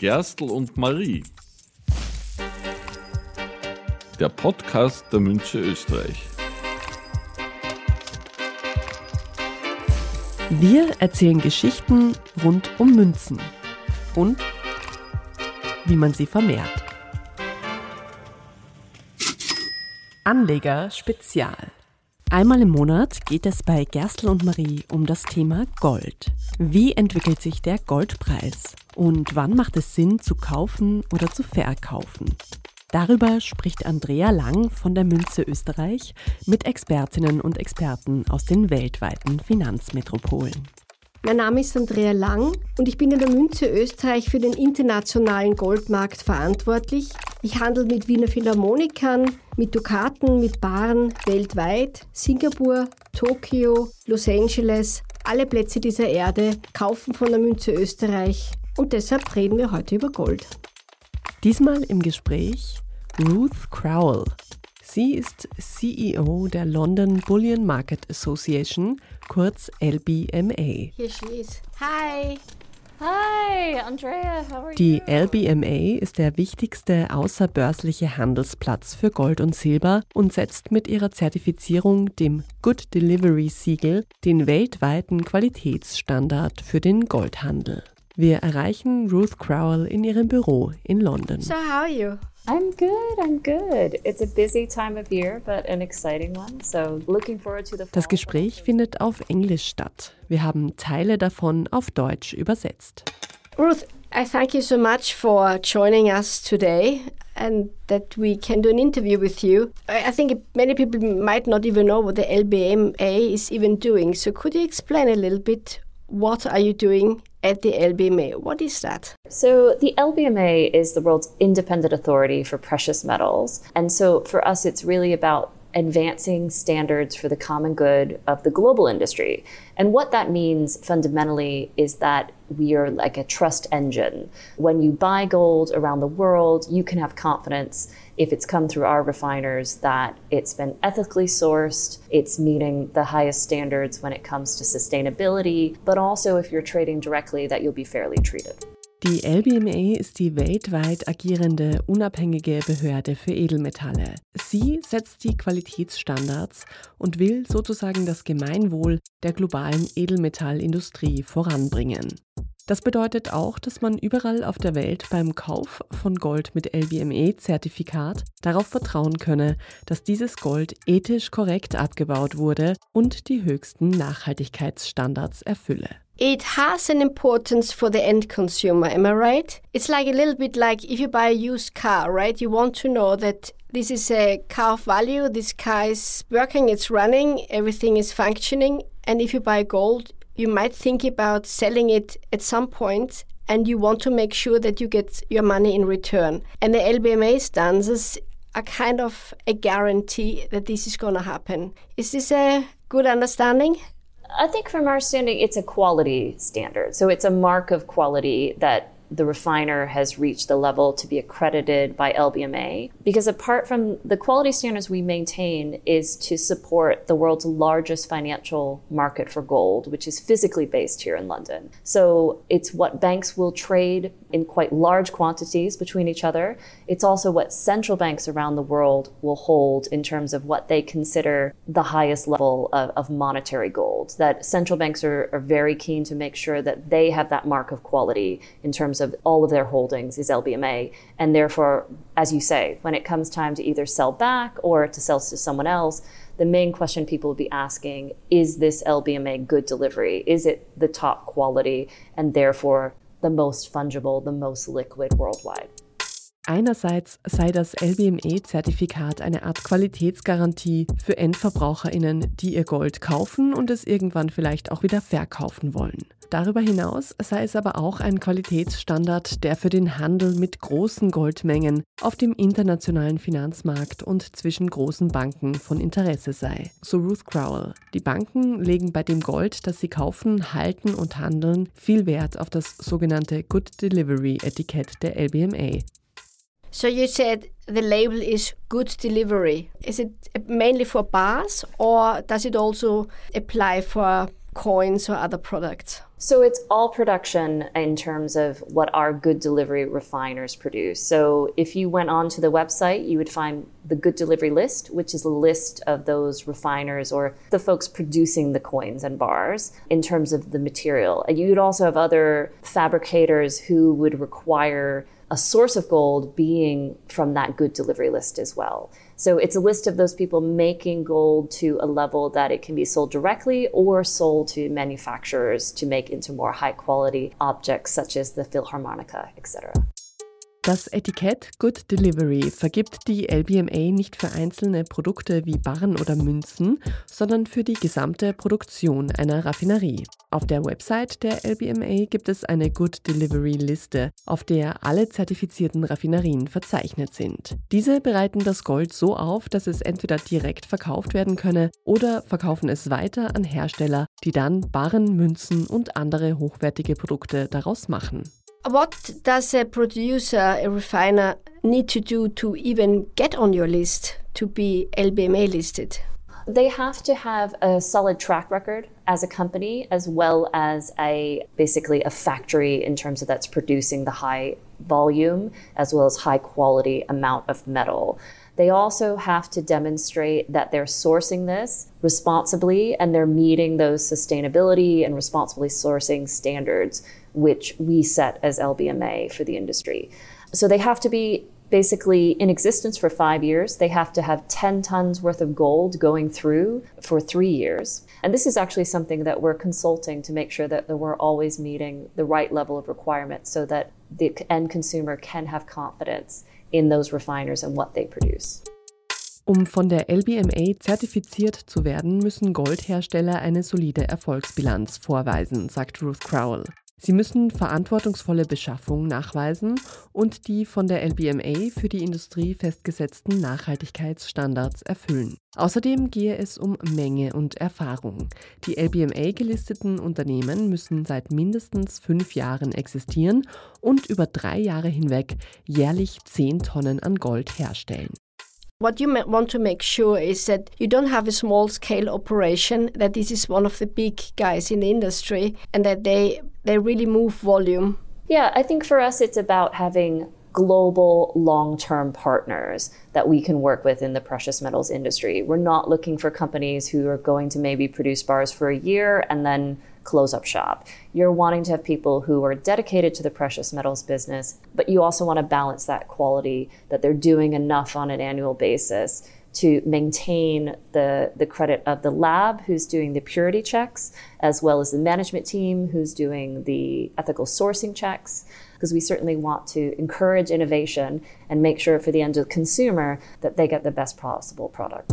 Gerstl und Marie. Der Podcast der Münze Österreich. Wir erzählen Geschichten rund um Münzen und wie man sie vermehrt. Anleger Spezial. Einmal im Monat geht es bei Gerstl und Marie um das Thema Gold. Wie entwickelt sich der Goldpreis? Und wann macht es Sinn zu kaufen oder zu verkaufen? Darüber spricht Andrea Lang von der Münze Österreich mit Expertinnen und Experten aus den weltweiten Finanzmetropolen. Mein Name ist Andrea Lang und ich bin in der Münze Österreich für den internationalen Goldmarkt verantwortlich. Ich handle mit Wiener Philharmonikern, mit Dukaten, mit Baren weltweit, Singapur, Tokio, Los Angeles, alle Plätze dieser Erde kaufen von der Münze Österreich und deshalb reden wir heute über Gold. Diesmal im Gespräch Ruth Crowell. Sie ist CEO der London Bullion Market Association, kurz LBMA. Here she is. Hi. Hi, Andrea, how are Die you? LBMA ist der wichtigste außerbörsliche Handelsplatz für Gold und Silber und setzt mit ihrer Zertifizierung, dem Good Delivery Siegel, den weltweiten Qualitätsstandard für den Goldhandel. Wir erreichen Ruth Crowell in ihrem Büro in London. So how are you? I'm good, I'm good. It's a busy time of year, but an exciting one. So looking forward to the fall. Das Gespräch findet auf Englisch statt. Wir haben Teile davon auf Deutsch übersetzt. Ruth, I thank you so much for joining us today and that we can do an interview with you. I I think many people might not even know what the LBMA is even doing. So could you explain a little bit what are you doing at the LBMA? What is that? So the LBMA is the world's independent authority for precious metals. And so for us, it's really about advancing standards for the common good of the global industry. And what that means fundamentally is that we are like a trust engine. When you buy gold around the world, you can have confidence if it's come through our refiners that it's been ethically sourced, it's meeting the highest standards when it comes to sustainability, but also if you're trading directly, that you'll be fairly treated. Die LBMA ist die weltweit agierende unabhängige Behörde für Edelmetalle. Sie setzt die Qualitätsstandards und will sozusagen das Gemeinwohl der globalen Edelmetallindustrie voranbringen. Das bedeutet auch, dass man überall auf der Welt beim Kauf von Gold mit LBMA-Zertifikat darauf vertrauen könne, dass dieses Gold ethisch korrekt abgebaut wurde und die höchsten Nachhaltigkeitsstandards erfülle. It has an importance for the end consumer, am I right? It's like a little bit like if you buy a used car, right? You want to know that this is a car of value, this car is working, it's running, everything is functioning. And if you buy gold, you might think about selling it at some point and you want to make sure that you get your money in return. And the LBMA stances are kind of a guarantee that this is going to happen. Is this a good understanding? I think from our standing, it's a quality standard. So it's a mark of quality that the refiner has reached the level to be accredited by LBMA. Because apart from the quality standards we maintain is to support the world's largest financial market for gold, which is physically based here in London. So it's what banks will trade in quite large quantities between each other. It's also what central banks around the world will hold in terms of what they consider the highest level of, of monetary gold. That central banks are, are very keen to make sure that they have that mark of quality in terms of all of their holdings is LBMA. And therefore, as you say, when it comes time to either sell back or to sell to someone else, the main question people will be asking is this LBMA good delivery? Is it the top quality and therefore the most fungible, the most liquid worldwide? Einerseits sei das LBME-Zertifikat eine Art Qualitätsgarantie für Endverbraucherinnen, die ihr Gold kaufen und es irgendwann vielleicht auch wieder verkaufen wollen. Darüber hinaus sei es aber auch ein Qualitätsstandard, der für den Handel mit großen Goldmengen auf dem internationalen Finanzmarkt und zwischen großen Banken von Interesse sei. So Ruth Crowell. Die Banken legen bei dem Gold, das sie kaufen, halten und handeln, viel Wert auf das sogenannte Good Delivery Etikett der LBMA. So you said the label is good delivery. Is it mainly for bars or does it also apply for coins or other products? So it's all production in terms of what our good delivery refiners produce. So if you went onto the website, you would find the good delivery list, which is a list of those refiners or the folks producing the coins and bars in terms of the material. And you'd also have other fabricators who would require a source of gold being from that good delivery list as well. So it's a list of those people making gold to a level that it can be sold directly or sold to manufacturers to make into more high quality objects such as the Philharmonica, etc. Das Etikett Good Delivery vergibt die LBMA nicht für einzelne Produkte wie Barren oder Münzen, sondern für die gesamte Produktion einer Raffinerie. Auf der Website der LBMA gibt es eine Good Delivery Liste, auf der alle zertifizierten Raffinerien verzeichnet sind. Diese bereiten das Gold so auf, dass es entweder direkt verkauft werden könne oder verkaufen es weiter an Hersteller, die dann Barren, Münzen und andere hochwertige Produkte daraus machen. What does a producer, a refiner, need to do to even get on your list to be LBMA listed? They have to have a solid track record as a company, as well as a basically a factory in terms of that's producing the high volume as well as high quality amount of metal. They also have to demonstrate that they're sourcing this responsibly and they're meeting those sustainability and responsibly sourcing standards, which we set as LBMA for the industry. So they have to be basically in existence for five years. They have to have 10 tons worth of gold going through for three years. And this is actually something that we're consulting to make sure that we're always meeting the right level of requirements so that the end consumer can have confidence in those refiners and what they produce. Um von der LBMA zertifiziert zu werden, müssen Goldhersteller eine solide Erfolgsbilanz vorweisen, sagt Ruth Crowell. Sie müssen verantwortungsvolle Beschaffung nachweisen und die von der LBMA für die Industrie festgesetzten Nachhaltigkeitsstandards erfüllen. Außerdem gehe es um Menge und Erfahrung. Die LBMA gelisteten Unternehmen müssen seit mindestens fünf Jahren existieren und über drei Jahre hinweg jährlich zehn Tonnen an Gold herstellen. What you want to make sure is that you don't have a small scale operation, that this is one of the big guys in the industry, and that they, they really move volume. Yeah, I think for us, it's about having global long term partners that we can work with in the precious metals industry. We're not looking for companies who are going to maybe produce bars for a year and then close up shop. You're wanting to have people who are dedicated to the precious metals business, but you also want to balance that quality that they're doing enough on an annual basis to maintain the, the credit of the lab who's doing the purity checks, as well as the management team who's doing the ethical sourcing checks. Because we certainly want to encourage innovation and make sure for the end of the consumer that they get the best possible product.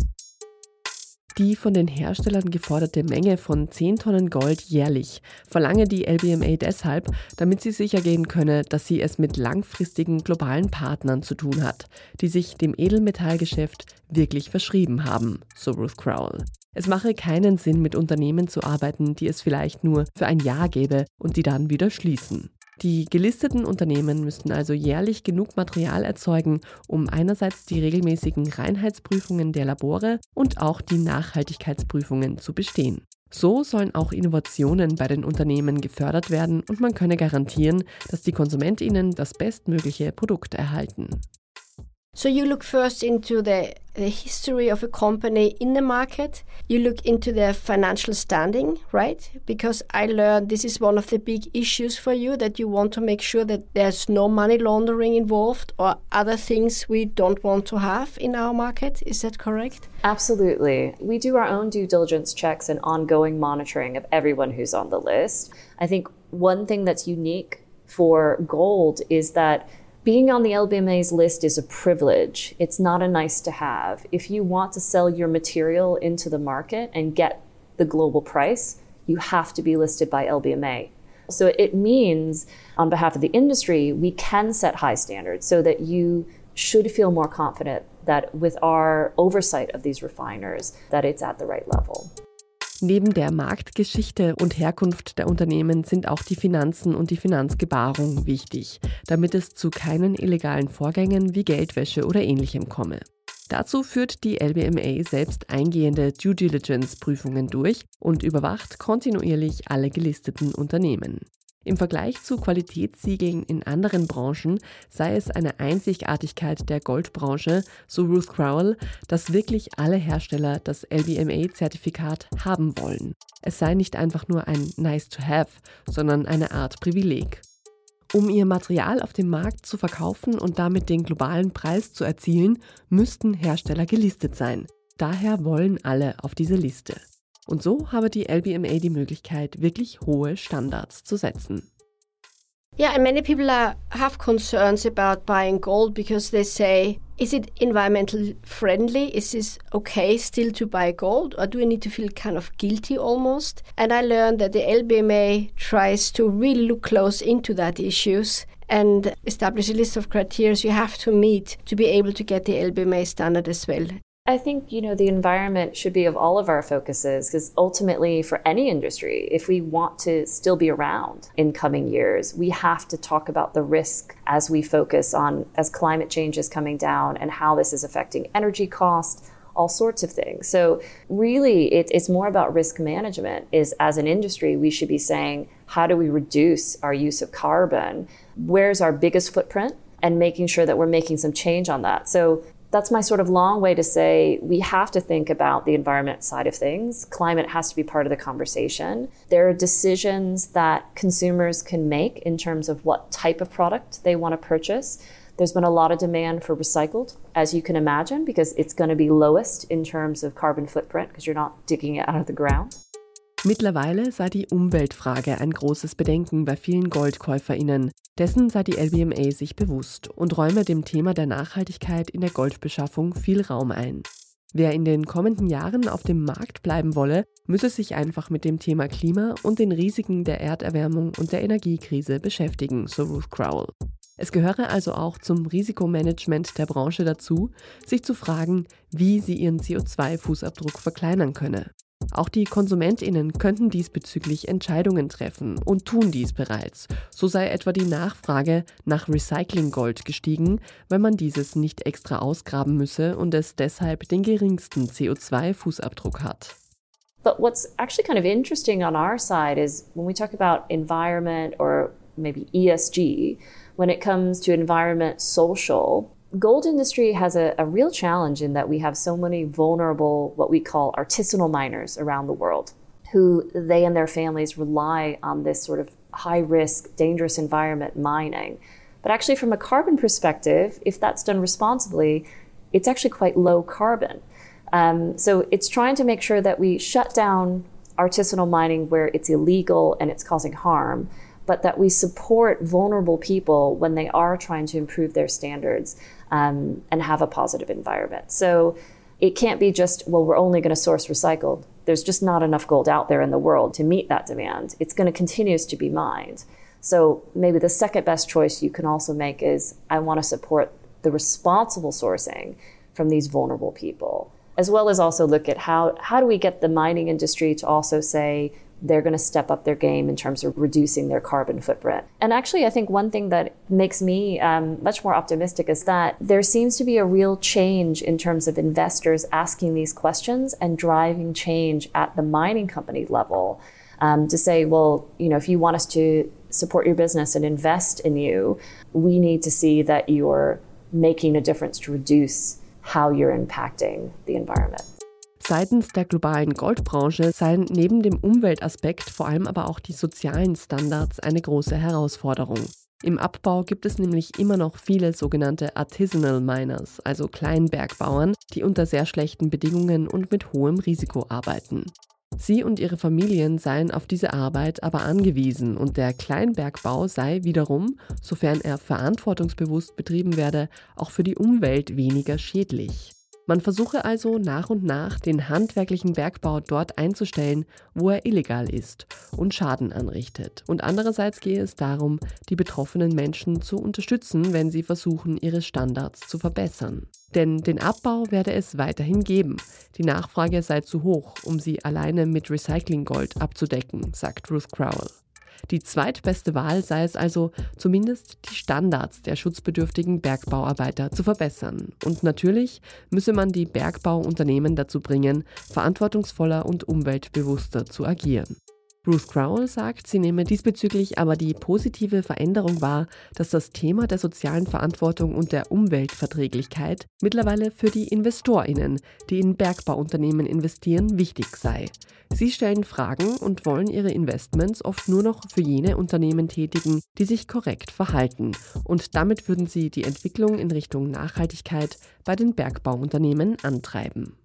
Die von den Herstellern geforderte Menge von 10 Tonnen Gold jährlich verlange die LBMA deshalb, damit sie sicher gehen könne, dass sie es mit langfristigen globalen Partnern zu tun hat, die sich dem Edelmetallgeschäft wirklich verschrieben haben, so Ruth Crowell. Es mache keinen Sinn, mit Unternehmen zu arbeiten, die es vielleicht nur für ein Jahr gäbe und die dann wieder schließen. Die gelisteten Unternehmen müssten also jährlich genug Material erzeugen, um einerseits die regelmäßigen Reinheitsprüfungen der Labore und auch die Nachhaltigkeitsprüfungen zu bestehen. So sollen auch Innovationen bei den Unternehmen gefördert werden und man könne garantieren, dass die Konsumentinnen das bestmögliche Produkt erhalten. So you look first into the, the history of a company in the market. You look into their financial standing, right? Because I learned this is one of the big issues for you that you want to make sure that there's no money laundering involved or other things we don't want to have in our market. Is that correct? Absolutely. We do our own due diligence checks and ongoing monitoring of everyone who's on the list. I think one thing that's unique for gold is that being on the LBMA's list is a privilege. It's not a nice to have. If you want to sell your material into the market and get the global price, you have to be listed by LBMA. So it means, on behalf of the industry, we can set high standards so that you should feel more confident that with our oversight of these refiners, that it's at the right level. Neben der Marktgeschichte und Herkunft der Unternehmen sind auch die Finanzen und die Finanzgebarung wichtig, damit es zu keinen illegalen Vorgängen wie Geldwäsche oder ähnlichem komme. Dazu führt die LBMA selbst eingehende Due Diligence-Prüfungen durch und überwacht kontinuierlich alle gelisteten Unternehmen. Im Vergleich zu Qualitätssiegeln in anderen Branchen sei es eine Einzigartigkeit der Goldbranche, so Ruth Crowell, dass wirklich alle Hersteller das LBMA-Zertifikat haben wollen. Es sei nicht einfach nur ein Nice to have, sondern eine Art Privileg. Um ihr Material auf dem Markt zu verkaufen und damit den globalen Preis zu erzielen, müssten Hersteller gelistet sein. Daher wollen alle auf diese Liste. Und so habe die LBMA die Möglichkeit, wirklich hohe Standards zu setzen. Yeah, and many people are, have concerns about buying gold because they say, is it environmental friendly? Is this okay still to buy gold? Or do I need to feel kind of guilty almost? And I learned that the LBMA tries to really look close into that issues and establish a list of criteria you have to meet to be able to get the LBMA standard as well. I think, you know, the environment should be of all of our focuses because ultimately, for any industry, if we want to still be around in coming years, we have to talk about the risk as we focus on as climate change is coming down and how this is affecting energy costs, all sorts of things. So really it, it's more about risk management is as an industry, we should be saying, how do we reduce our use of carbon? Where's our biggest footprint? And making sure that we're making some change on that. So that's my sort of long way to say we have to think about the environment side of things. Climate has to be part of the conversation. There are decisions that consumers can make in terms of what type of product they want to purchase. There's been a lot of demand for recycled, as you can imagine, because it's going to be lowest in terms of carbon footprint because you're not digging it out of the ground. Mittlerweile sei die Umweltfrage ein großes Bedenken bei vielen Goldkäuferinnen. Dessen sei die LBMA sich bewusst und räume dem Thema der Nachhaltigkeit in der Goldbeschaffung viel Raum ein. Wer in den kommenden Jahren auf dem Markt bleiben wolle, müsse sich einfach mit dem Thema Klima und den Risiken der Erderwärmung und der Energiekrise beschäftigen, so Ruth Crowell. Es gehöre also auch zum Risikomanagement der Branche dazu, sich zu fragen, wie sie ihren CO2-Fußabdruck verkleinern könne. Auch die Konsumentinnen könnten diesbezüglich Entscheidungen treffen und tun dies bereits. So sei etwa die Nachfrage nach Recyclinggold gestiegen, weil man dieses nicht extra ausgraben müsse und es deshalb den geringsten CO2-Fußabdruck hat. But what's actually kind of interesting on our side is when we talk about environment or maybe ESG, when it comes to environment, social, gold industry has a, a, real challenge in that we have so many vulnerable what we call artisanal miners around the world who they and their families rely on this sort of high risk dangerous environment mining. But actually from a carbon perspective if that's done responsibly it's actually quite low carbon. Um, so it's trying to make sure that we shut down artisanal mining where it's illegal and it's causing harm but that we support vulnerable people when they are trying to improve their standards um, and have a positive environment. So it can't be just, well, we're only going to source recycled. There's just not enough gold out there in the world to meet that demand. It's going to continue to be mined. So maybe the second best choice you can also make is I want to support the responsible sourcing from these vulnerable people, as well as also look at how, how do we get the mining industry to also say, they're going to step up their game in terms of reducing their carbon footprint. And actually, I think one thing that makes me um, much more optimistic is that there seems to be a real change in terms of investors asking these questions and driving change at the mining company level um, to say, well, you know, if you want us to support your business and invest in you, we need to see that you're making a difference to reduce how you're impacting the environment. Seitens der globalen Goldbranche seien neben dem Umweltaspekt vor allem aber auch die sozialen Standards eine große Herausforderung. Im Abbau gibt es nämlich immer noch viele sogenannte Artisanal Miners, also Kleinbergbauern, die unter sehr schlechten Bedingungen und mit hohem Risiko arbeiten. Sie und ihre Familien seien auf diese Arbeit aber angewiesen und der Kleinbergbau sei wiederum, sofern er verantwortungsbewusst betrieben werde, auch für die Umwelt weniger schädlich. Man versuche also nach und nach den handwerklichen Bergbau dort einzustellen, wo er illegal ist und Schaden anrichtet. Und andererseits gehe es darum, die betroffenen Menschen zu unterstützen, wenn sie versuchen, ihre Standards zu verbessern. Denn den Abbau werde es weiterhin geben. Die Nachfrage sei zu hoch, um sie alleine mit Recyclinggold abzudecken, sagt Ruth Crowell. Die zweitbeste Wahl sei es also, zumindest die Standards der schutzbedürftigen Bergbauarbeiter zu verbessern. Und natürlich müsse man die Bergbauunternehmen dazu bringen, verantwortungsvoller und umweltbewusster zu agieren. Ruth Crowell sagt, sie nehme diesbezüglich aber die positive Veränderung wahr, dass das Thema der sozialen Verantwortung und der Umweltverträglichkeit mittlerweile für die InvestorInnen, die in Bergbauunternehmen investieren, wichtig sei. Sie stellen Fragen und wollen ihre Investments oft nur noch für jene Unternehmen tätigen, die sich korrekt verhalten. Und damit würden sie die Entwicklung in Richtung Nachhaltigkeit bei den Bergbauunternehmen antreiben.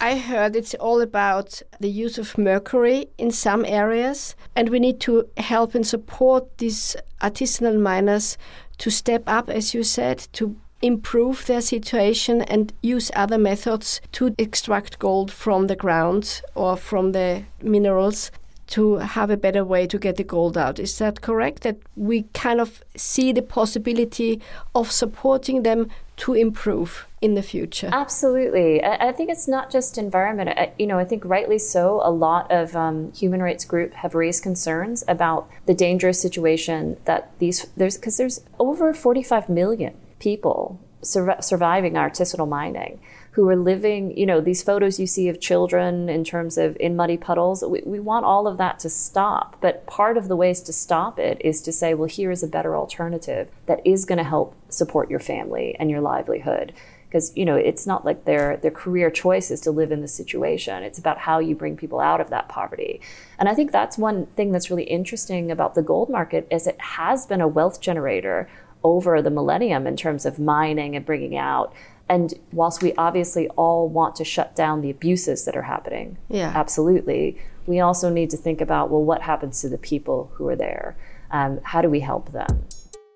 I heard it's all about the use of mercury in some areas, and we need to help and support these artisanal miners to step up, as you said, to improve their situation and use other methods to extract gold from the ground or from the minerals to have a better way to get the gold out. Is that correct? That we kind of see the possibility of supporting them to improve in the future? Absolutely. I, think it's not just environment. I, you know, I think rightly so. A lot of um, human rights groups have raised concerns about the dangerous situation that these there's because there's over 45 million people sur- surviving artisanal mining who are living, you know, these photos you see of children in terms of in muddy puddles. We, we want all of that to stop. But part of the ways to stop it is to say, well, here is a better alternative that is going to help support your family and your livelihood because you know it's not like their their career choice is to live in the situation it's about how you bring people out of that poverty and i think that's one thing that's really interesting about the gold market is it has been a wealth generator over the millennium in terms of mining and bringing out and whilst we obviously all want to shut down the abuses that are happening, yeah. absolutely, we also need to think about well, what happens to the people who are there? Um, how do we help them?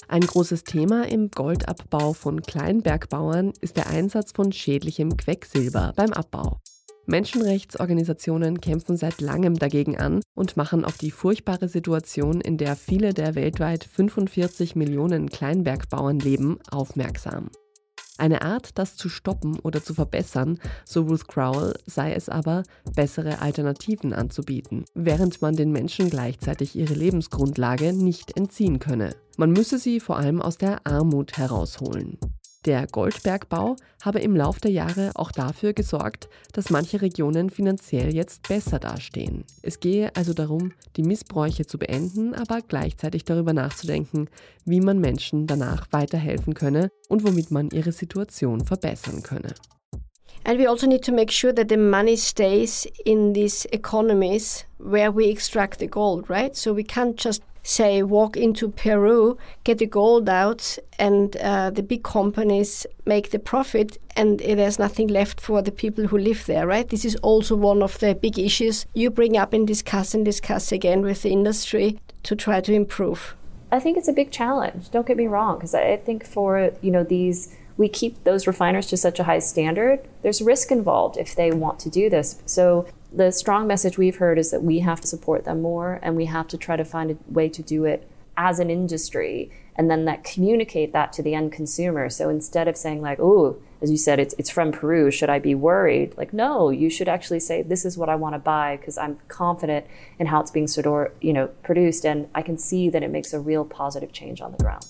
Ein großes Thema im Goldabbau von Kleinbergbauern ist der Einsatz von schädlichem Quecksilber beim Abbau. Menschenrechtsorganisationen kämpfen seit langem dagegen an und machen auf die furchtbare Situation, in der viele der weltweit 45 Millionen Kleinbergbauern leben, aufmerksam. Eine Art, das zu stoppen oder zu verbessern, so Ruth Crowell, sei es aber, bessere Alternativen anzubieten, während man den Menschen gleichzeitig ihre Lebensgrundlage nicht entziehen könne. Man müsse sie vor allem aus der Armut herausholen. Der Goldbergbau habe im Lauf der Jahre auch dafür gesorgt, dass manche Regionen finanziell jetzt besser dastehen. Es gehe also darum, die Missbräuche zu beenden, aber gleichzeitig darüber nachzudenken, wie man Menschen danach weiterhelfen könne und womit man ihre Situation verbessern könne. And we also need to make sure that the money stays in these economies where we extract the gold, right? So we can't just say walk into Peru, get the gold out, and uh, the big companies make the profit, and there's nothing left for the people who live there, right? This is also one of the big issues you bring up and discuss and discuss again with the industry to try to improve. I think it's a big challenge. Don't get me wrong, because I think for you know these we keep those refiners to such a high standard. There's risk involved if they want to do this. So the strong message we've heard is that we have to support them more and we have to try to find a way to do it as an industry and then that communicate that to the end consumer. So instead of saying like, oh, as you said, it's, it's from Peru, should I be worried? Like, no, you should actually say, this is what I want to buy because I'm confident in how it's being you know, produced and I can see that it makes a real positive change on the ground.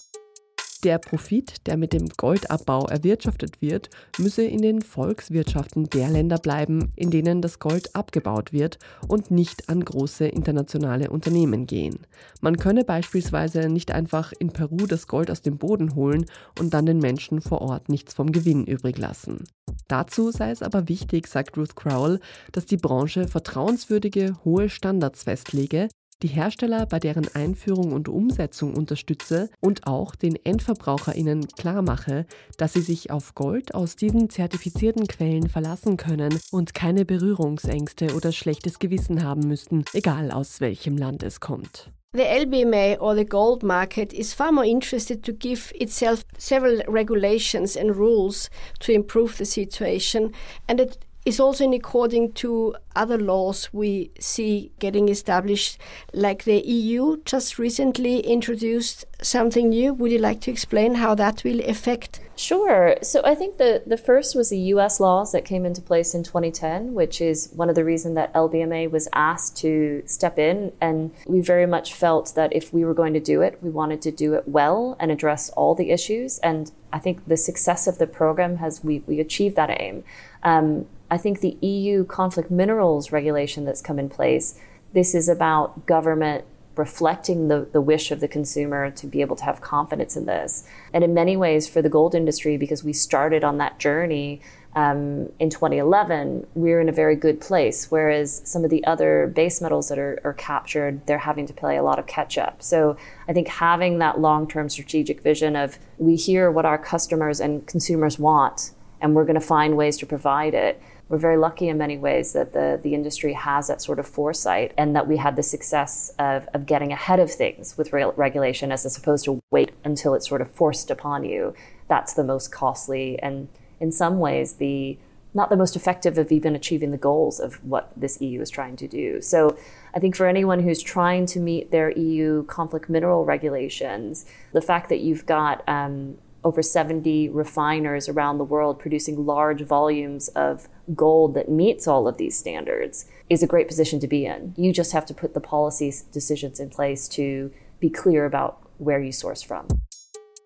Der Profit, der mit dem Goldabbau erwirtschaftet wird, müsse in den Volkswirtschaften der Länder bleiben, in denen das Gold abgebaut wird und nicht an große internationale Unternehmen gehen. Man könne beispielsweise nicht einfach in Peru das Gold aus dem Boden holen und dann den Menschen vor Ort nichts vom Gewinn übrig lassen. Dazu sei es aber wichtig, sagt Ruth Crowell, dass die Branche vertrauenswürdige, hohe Standards festlege, die Hersteller bei deren Einführung und Umsetzung unterstütze und auch den EndverbraucherInnen klarmache, dass sie sich auf Gold aus diesen zertifizierten Quellen verlassen können und keine Berührungsängste oder schlechtes Gewissen haben müssten, egal aus welchem Land es kommt. The LBMA or the gold market is far more interested to give itself several regulations and rules to improve the situation, and it is also in according to other laws we see getting established, like the EU just recently introduced something new. Would you like to explain how that will affect? Sure. So I think the, the first was the US laws that came into place in 2010, which is one of the reasons that LBMA was asked to step in. And we very much felt that if we were going to do it, we wanted to do it well and address all the issues. And I think the success of the program has, we, we achieved that aim. Um, I think the EU conflict minerals regulation that's come in place, this is about government reflecting the, the wish of the consumer to be able to have confidence in this. And in many ways, for the gold industry, because we started on that journey um, in 2011, we're in a very good place. Whereas some of the other base metals that are, are captured, they're having to play a lot of catch up. So I think having that long term strategic vision of we hear what our customers and consumers want, and we're going to find ways to provide it we're very lucky in many ways that the, the industry has that sort of foresight and that we had the success of, of getting ahead of things with re- regulation as opposed to wait until it's sort of forced upon you. That's the most costly and in some ways the not the most effective of even achieving the goals of what this EU is trying to do. So I think for anyone who's trying to meet their EU conflict mineral regulations, the fact that you've got um, over 70 refiners around the world producing large volumes of gold that meets all of these standards is a great position to be in. You just have to put the policy decisions in place to be clear about where you source from.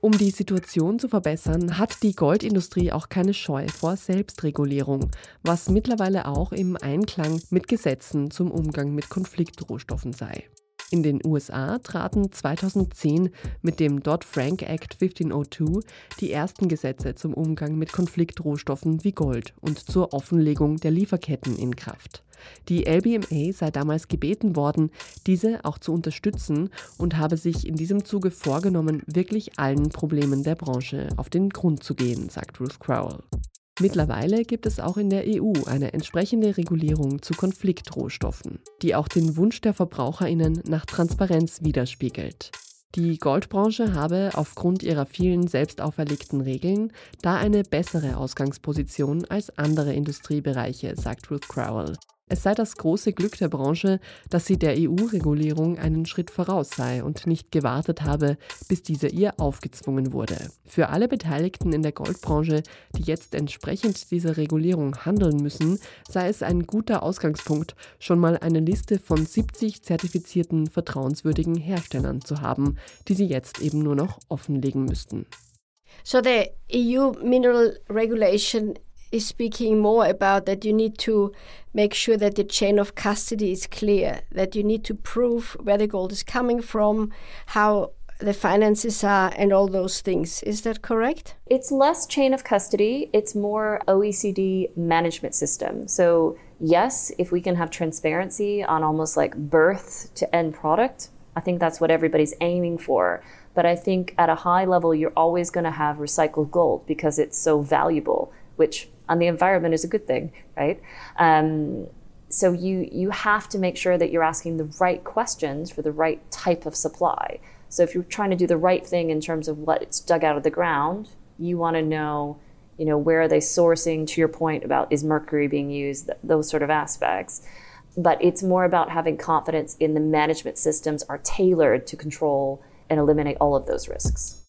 Um die Situation zu verbessern, hat die Goldindustrie auch keine Scheu vor Selbstregulierung, was mittlerweile auch im Einklang mit Gesetzen zum Umgang mit Konfliktrohstoffen sei. In den USA traten 2010 mit dem Dodd-Frank Act 1502 die ersten Gesetze zum Umgang mit Konfliktrohstoffen wie Gold und zur Offenlegung der Lieferketten in Kraft. Die LBMA sei damals gebeten worden, diese auch zu unterstützen und habe sich in diesem Zuge vorgenommen, wirklich allen Problemen der Branche auf den Grund zu gehen, sagt Ruth Crowell. Mittlerweile gibt es auch in der EU eine entsprechende Regulierung zu Konfliktrohstoffen, die auch den Wunsch der Verbraucherinnen nach Transparenz widerspiegelt. Die Goldbranche habe aufgrund ihrer vielen selbst auferlegten Regeln da eine bessere Ausgangsposition als andere Industriebereiche, sagt Ruth Crowell. Es sei das große Glück der Branche, dass sie der EU-Regulierung einen Schritt voraus sei und nicht gewartet habe, bis diese ihr aufgezwungen wurde. Für alle Beteiligten in der Goldbranche, die jetzt entsprechend dieser Regulierung handeln müssen, sei es ein guter Ausgangspunkt, schon mal eine Liste von 70 zertifizierten vertrauenswürdigen Herstellern zu haben, die sie jetzt eben nur noch offenlegen müssten. So the EU mineral regulation is speaking more about that you need to make sure that the chain of custody is clear, that you need to prove where the gold is coming from, how the finances are, and all those things. Is that correct? It's less chain of custody, it's more OECD management system. So, yes, if we can have transparency on almost like birth to end product, I think that's what everybody's aiming for. But I think at a high level, you're always going to have recycled gold because it's so valuable, which on the environment is a good thing, right? Um, so you you have to make sure that you're asking the right questions for the right type of supply. So if you're trying to do the right thing in terms of what's dug out of the ground, you want to know, you know, where are they sourcing? To your point about is mercury being used, those sort of aspects. But it's more about having confidence in the management systems are tailored to control and eliminate all of those risks.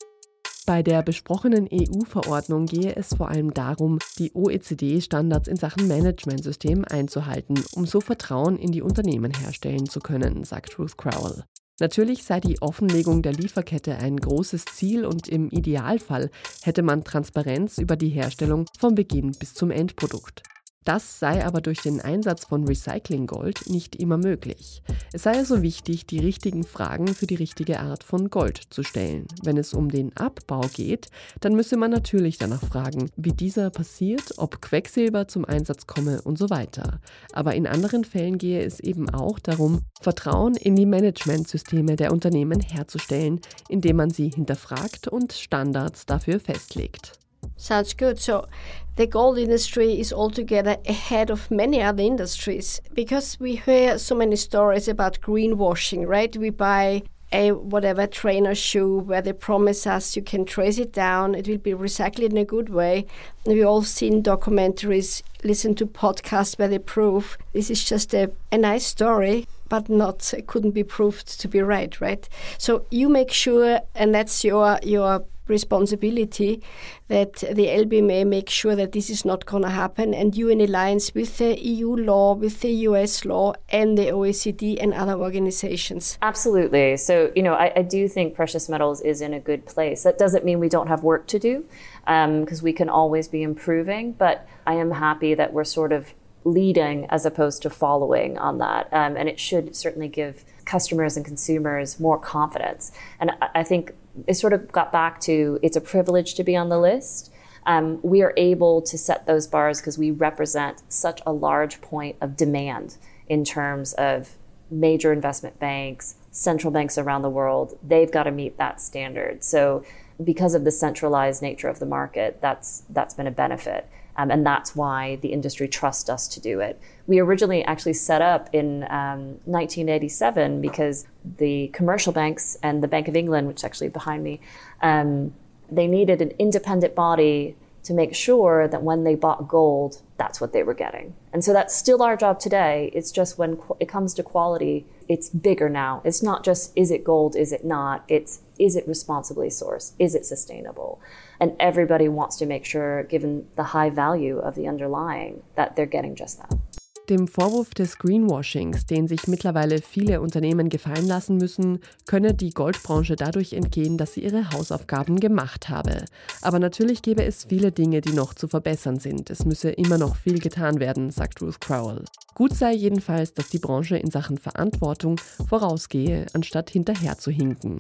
Bei der besprochenen EU-Verordnung gehe es vor allem darum, die OECD-Standards in Sachen Managementsystem einzuhalten, um so Vertrauen in die Unternehmen herstellen zu können, sagt Ruth Crowell. Natürlich sei die Offenlegung der Lieferkette ein großes Ziel und im Idealfall hätte man Transparenz über die Herstellung vom Beginn bis zum Endprodukt. Das sei aber durch den Einsatz von Recyclinggold nicht immer möglich. Es sei also wichtig, die richtigen Fragen für die richtige Art von Gold zu stellen. Wenn es um den Abbau geht, dann müsse man natürlich danach fragen, wie dieser passiert, ob Quecksilber zum Einsatz komme und so weiter. Aber in anderen Fällen gehe es eben auch darum, Vertrauen in die Managementsysteme der Unternehmen herzustellen, indem man sie hinterfragt und Standards dafür festlegt. Sounds good. So the gold industry is altogether ahead of many other industries because we hear so many stories about greenwashing, right? We buy a whatever trainer shoe where they promise us you can trace it down, it will be recycled in a good way. We've all seen documentaries, listen to podcasts where they prove this is just a, a nice story, but not it couldn't be proved to be right, right? So you make sure, and that's your your responsibility that the LBMA makes sure that this is not going to happen, and you in alliance with the EU law, with the US law, and the OECD and other organizations. Absolutely. So, you know, I, I do think precious metals is in a good place. That doesn't mean we don't have work to do, because um, we can always be improving, but I am happy that we're sort of leading as opposed to following on that. Um, and it should certainly give customers and consumers more confidence. And I, I think it sort of got back to it's a privilege to be on the list. Um, we are able to set those bars because we represent such a large point of demand in terms of major investment banks, central banks around the world. They've got to meet that standard. So, because of the centralized nature of the market, that's that's been a benefit. Um, and that's why the industry trusts us to do it. We originally actually set up in um, 1987 because the commercial banks and the Bank of England, which is actually behind me, um, they needed an independent body to make sure that when they bought gold, that's what they were getting. And so that's still our job today. It's just when it comes to quality, it's bigger now. It's not just is it gold, is it not? It's is it responsibly sourced? Is it sustainable? And everybody wants to make sure, given the high value of the underlying, that they're getting just that. Dem Vorwurf des Greenwashings, den sich mittlerweile viele Unternehmen gefallen lassen müssen, könne die Goldbranche dadurch entgehen, dass sie ihre Hausaufgaben gemacht habe. Aber natürlich gäbe es viele Dinge, die noch zu verbessern sind. Es müsse immer noch viel getan werden, sagt Ruth Crowell. Gut sei jedenfalls, dass die Branche in Sachen Verantwortung vorausgehe, anstatt hinterher zu hinken.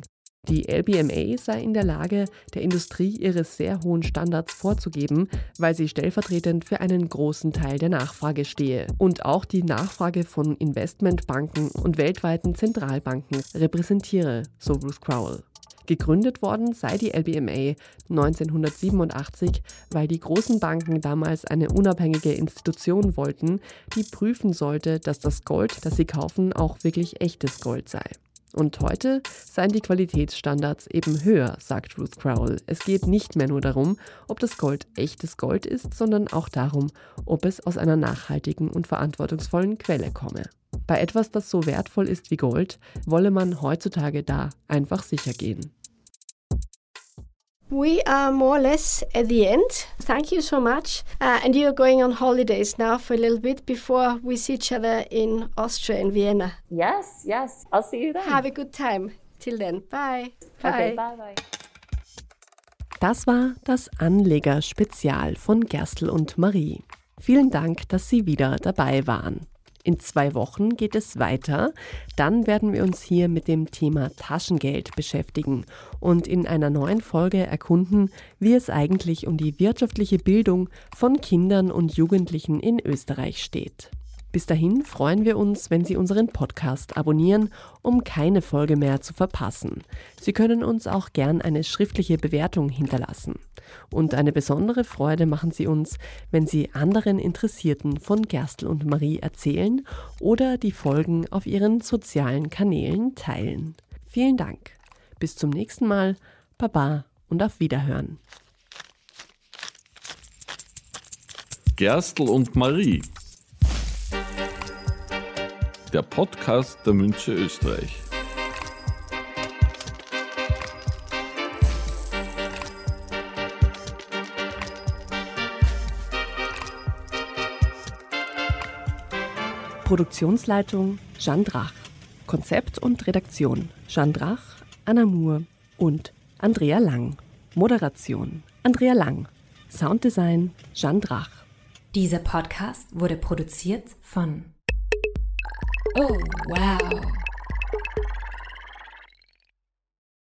Die LBMA sei in der Lage, der Industrie ihre sehr hohen Standards vorzugeben, weil sie stellvertretend für einen großen Teil der Nachfrage stehe und auch die Nachfrage von Investmentbanken und weltweiten Zentralbanken repräsentiere, so Ruth Crowell. Gegründet worden sei die LBMA 1987, weil die großen Banken damals eine unabhängige Institution wollten, die prüfen sollte, dass das Gold, das sie kaufen, auch wirklich echtes Gold sei. Und heute seien die Qualitätsstandards eben höher, sagt Ruth Crowell. Es geht nicht mehr nur darum, ob das Gold echtes Gold ist, sondern auch darum, ob es aus einer nachhaltigen und verantwortungsvollen Quelle komme. Bei etwas, das so wertvoll ist wie Gold, wolle man heutzutage da einfach sicher gehen. We are more or less at the end. Thank you so much. Uh, and you're going on holidays now for a little bit before we see each other in Austria, in Vienna. Yes, yes. I'll see you then. Have a good time. Till then. Bye. Bye. Okay, bye, bye. Das war das Anleger-Spezial von Gerstl und Marie. Vielen Dank, dass Sie wieder dabei waren. In zwei Wochen geht es weiter. Dann werden wir uns hier mit dem Thema Taschengeld beschäftigen und in einer neuen Folge erkunden, wie es eigentlich um die wirtschaftliche Bildung von Kindern und Jugendlichen in Österreich steht. Bis dahin freuen wir uns, wenn Sie unseren Podcast abonnieren, um keine Folge mehr zu verpassen. Sie können uns auch gern eine schriftliche Bewertung hinterlassen. Und eine besondere Freude machen Sie uns, wenn Sie anderen Interessierten von Gerstl und Marie erzählen oder die Folgen auf Ihren sozialen Kanälen teilen. Vielen Dank. Bis zum nächsten Mal. Baba und auf Wiederhören. Gerstl und Marie der Podcast der Münche Österreich. Produktionsleitung Jeanne Drach. Konzept und Redaktion Jeanne Drach, Anna Moore und Andrea Lang. Moderation Andrea Lang. Sounddesign Jeanne Drach. Dieser Podcast wurde produziert von Oh, wow.